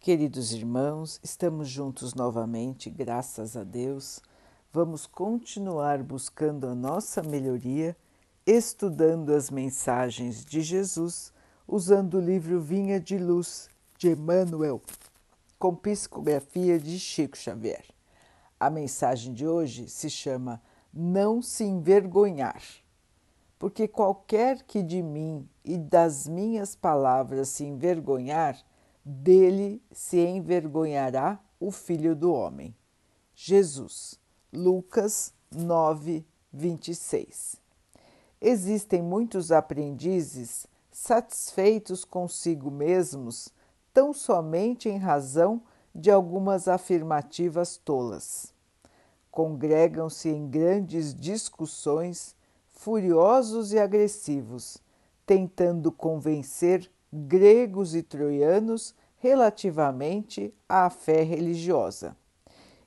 Queridos irmãos, estamos juntos novamente, graças a Deus. Vamos continuar buscando a nossa melhoria, estudando as mensagens de Jesus, usando o livro Vinha de Luz de Emmanuel, com psicografia de Chico Xavier. A mensagem de hoje se chama Não se envergonhar, porque qualquer que de mim e das minhas palavras se envergonhar, dele se envergonhará o Filho do Homem. Jesus, Lucas 9, 26. Existem muitos aprendizes satisfeitos consigo mesmos, tão somente em razão de algumas afirmativas tolas. Congregam-se em grandes discussões, furiosos e agressivos, tentando convencer gregos e troianos relativamente à fé religiosa.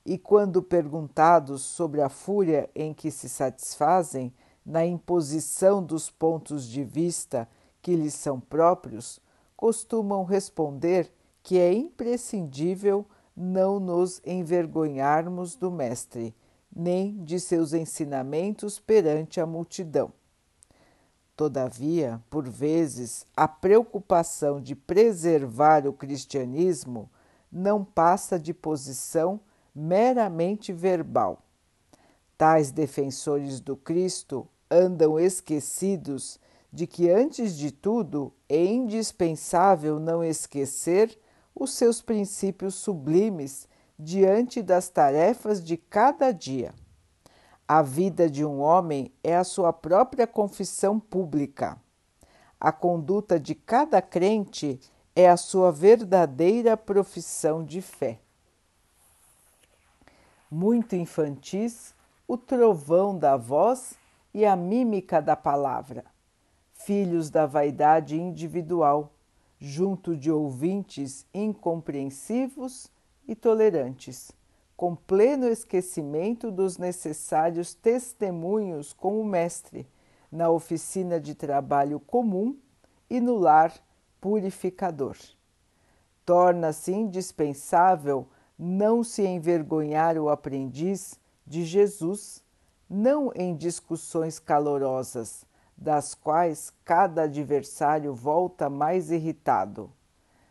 E quando perguntados sobre a fúria em que se satisfazem na imposição dos pontos de vista que lhes são próprios, costumam responder que é imprescindível não nos envergonharmos do Mestre, nem de seus ensinamentos perante a multidão. Todavia, por vezes, a preocupação de preservar o cristianismo não passa de posição meramente verbal. Tais defensores do Cristo andam esquecidos de que, antes de tudo, é indispensável não esquecer os seus princípios sublimes diante das tarefas de cada dia. A vida de um homem é a sua própria confissão pública. A conduta de cada crente é a sua verdadeira profissão de fé. Muito infantis, o trovão da voz e a mímica da palavra, filhos da vaidade individual, junto de ouvintes incompreensivos e tolerantes com pleno esquecimento dos necessários testemunhos com o Mestre, na oficina de trabalho comum e no lar purificador. Torna-se indispensável não se envergonhar o aprendiz de Jesus, não em discussões calorosas, das quais cada adversário volta mais irritado,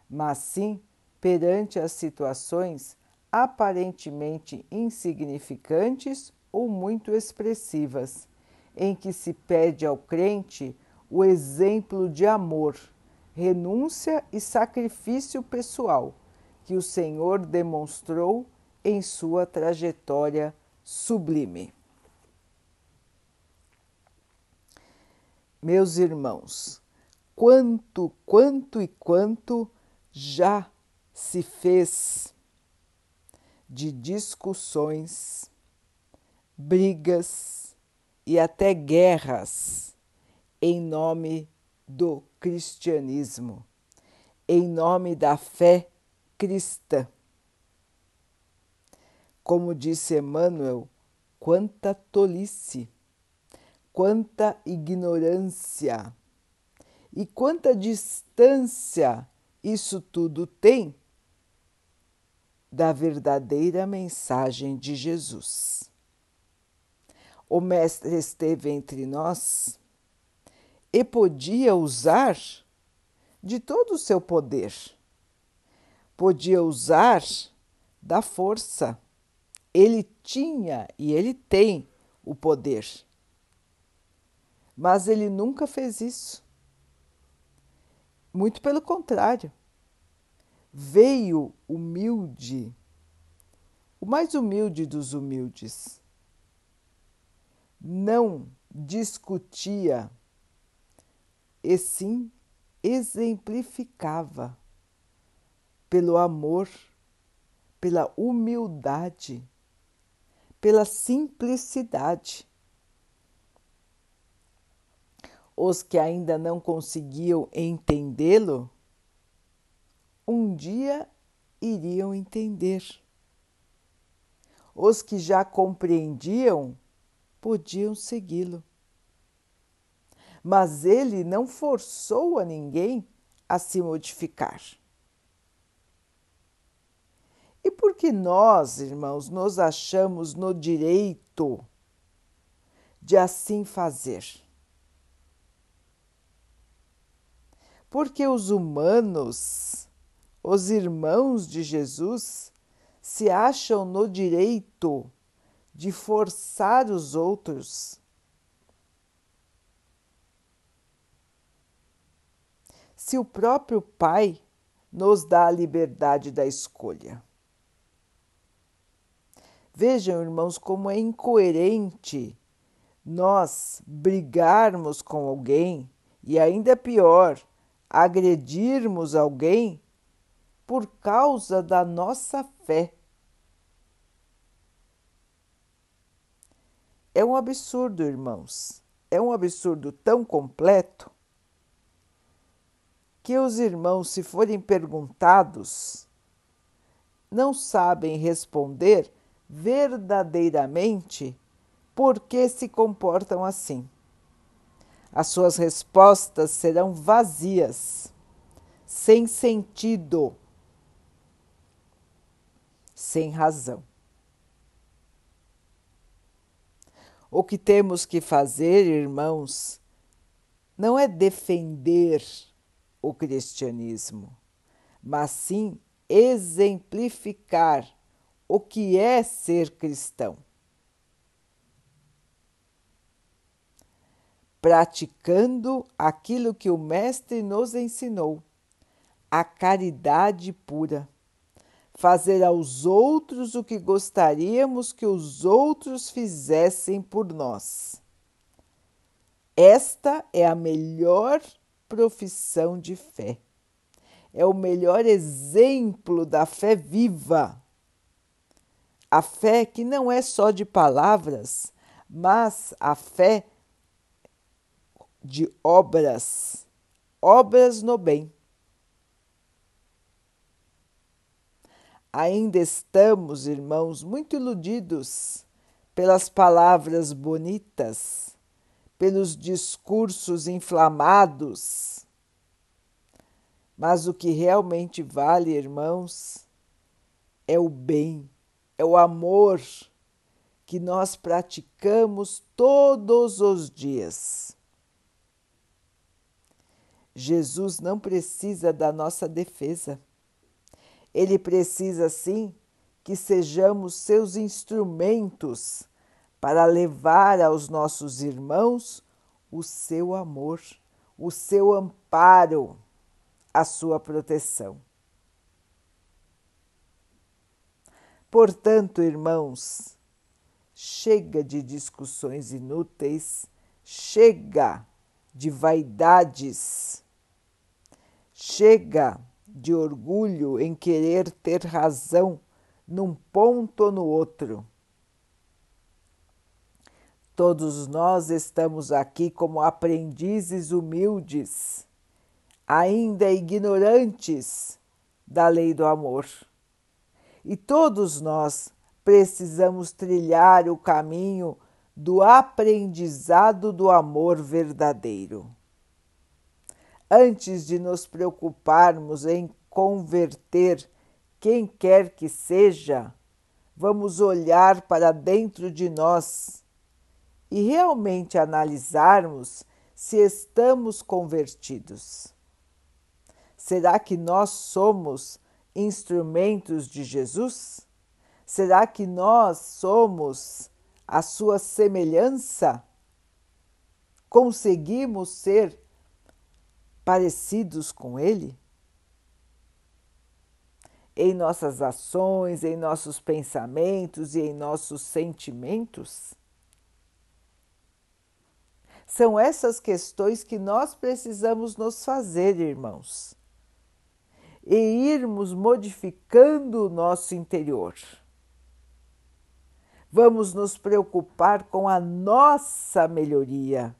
mas sim perante as situações aparentemente insignificantes ou muito expressivas, em que se pede ao crente o exemplo de amor, renúncia e sacrifício pessoal que o Senhor demonstrou em sua trajetória sublime. Meus irmãos, quanto, quanto e quanto já se fez de discussões, brigas e até guerras em nome do cristianismo, em nome da fé cristã. Como disse Emmanuel, quanta tolice, quanta ignorância e quanta distância isso tudo tem da verdadeira mensagem de Jesus. O Mestre esteve entre nós e podia usar de todo o seu poder, podia usar da força. Ele tinha e ele tem o poder. Mas ele nunca fez isso. Muito pelo contrário veio humilde, o mais humilde dos humildes. Não discutia, e sim exemplificava pelo amor, pela humildade, pela simplicidade. Os que ainda não conseguiam entendê-lo um dia iriam entender. Os que já compreendiam podiam segui-lo. Mas ele não forçou a ninguém a se modificar. porque nós, irmãos, nos achamos no direito de assim fazer. Porque os humanos, os irmãos de Jesus, se acham no direito de forçar os outros. Se o próprio Pai nos dá a liberdade da escolha. Vejam, irmãos, como é incoerente nós brigarmos com alguém e ainda pior, agredirmos alguém por causa da nossa fé. É um absurdo, irmãos. É um absurdo tão completo que os irmãos, se forem perguntados, não sabem responder verdadeiramente por que se comportam assim. As suas respostas serão vazias, sem sentido, sem razão. O que temos que fazer, irmãos, não é defender o cristianismo, mas sim exemplificar o que é ser cristão. Praticando aquilo que o Mestre nos ensinou, a caridade pura. Fazer aos outros o que gostaríamos que os outros fizessem por nós. Esta é a melhor profissão de fé. É o melhor exemplo da fé viva a fé que não é só de palavras, mas a fé de obras, obras no bem. Ainda estamos, irmãos, muito iludidos pelas palavras bonitas, pelos discursos inflamados. Mas o que realmente vale, irmãos, é o bem é o amor que nós praticamos todos os dias. Jesus não precisa da nossa defesa. Ele precisa sim que sejamos seus instrumentos para levar aos nossos irmãos o seu amor, o seu amparo, a sua proteção. Portanto, irmãos, chega de discussões inúteis, chega de vaidades, chega de orgulho em querer ter razão num ponto ou no outro. Todos nós estamos aqui como aprendizes humildes, ainda ignorantes da lei do amor e todos nós precisamos trilhar o caminho do aprendizado do amor verdadeiro. Antes de nos preocuparmos em converter quem quer que seja, vamos olhar para dentro de nós e realmente analisarmos se estamos convertidos. Será que nós somos instrumentos de Jesus? Será que nós somos a sua semelhança? Conseguimos ser parecidos com Ele? Em nossas ações, em nossos pensamentos e em nossos sentimentos? São essas questões que nós precisamos nos fazer, irmãos e irmos modificando o nosso interior. Vamos nos preocupar com a nossa melhoria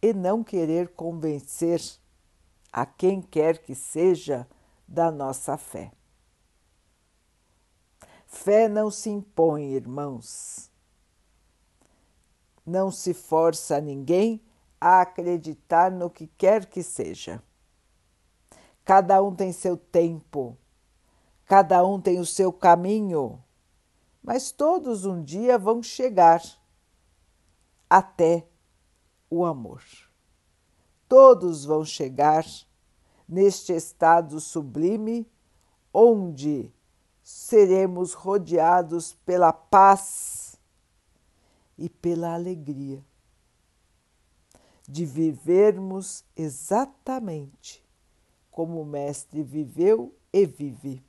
e não querer convencer a quem quer que seja da nossa fé. Fé não se impõe, irmãos. Não se força ninguém a acreditar no que quer que seja. Cada um tem seu tempo, Cada um tem o seu caminho, mas todos um dia vão chegar até o amor. Todos vão chegar neste estado sublime onde seremos rodeados pela paz e pela alegria de vivermos exatamente como o Mestre viveu e vive.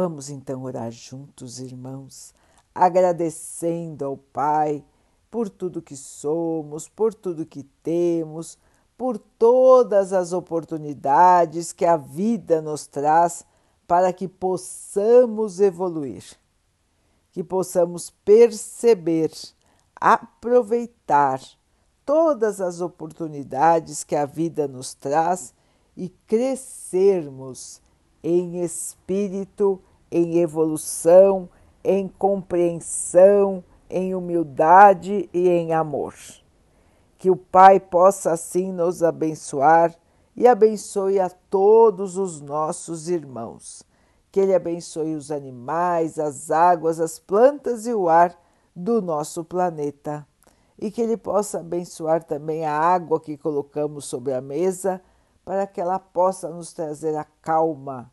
Vamos então orar juntos, irmãos, agradecendo ao Pai por tudo que somos, por tudo que temos, por todas as oportunidades que a vida nos traz para que possamos evoluir que possamos perceber, aproveitar todas as oportunidades que a vida nos traz e crescermos em espírito, em evolução, em compreensão, em humildade e em amor. Que o Pai possa assim nos abençoar e abençoe a todos os nossos irmãos que Ele abençoe os animais, as águas, as plantas e o ar do nosso planeta. E que Ele possa abençoar também a água que colocamos sobre a mesa, para que ela possa nos trazer a calma